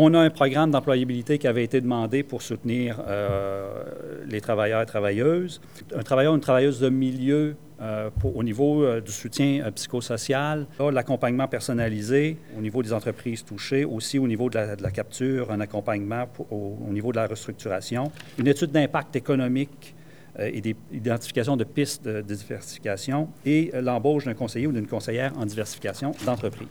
On a un programme d'employabilité qui avait été demandé pour soutenir euh, les travailleurs et travailleuses. Un travailleur ou une travailleuse de milieu euh, au niveau euh, du soutien psychosocial, l'accompagnement personnalisé au niveau des entreprises touchées, aussi au niveau de la, capture, un accompagnement au, niveau de la restructuration, une étude d'impact économique et d'identification de pistes de diversification et l'embauche d'un conseiller ou d'une conseillère en diversification d'entreprise.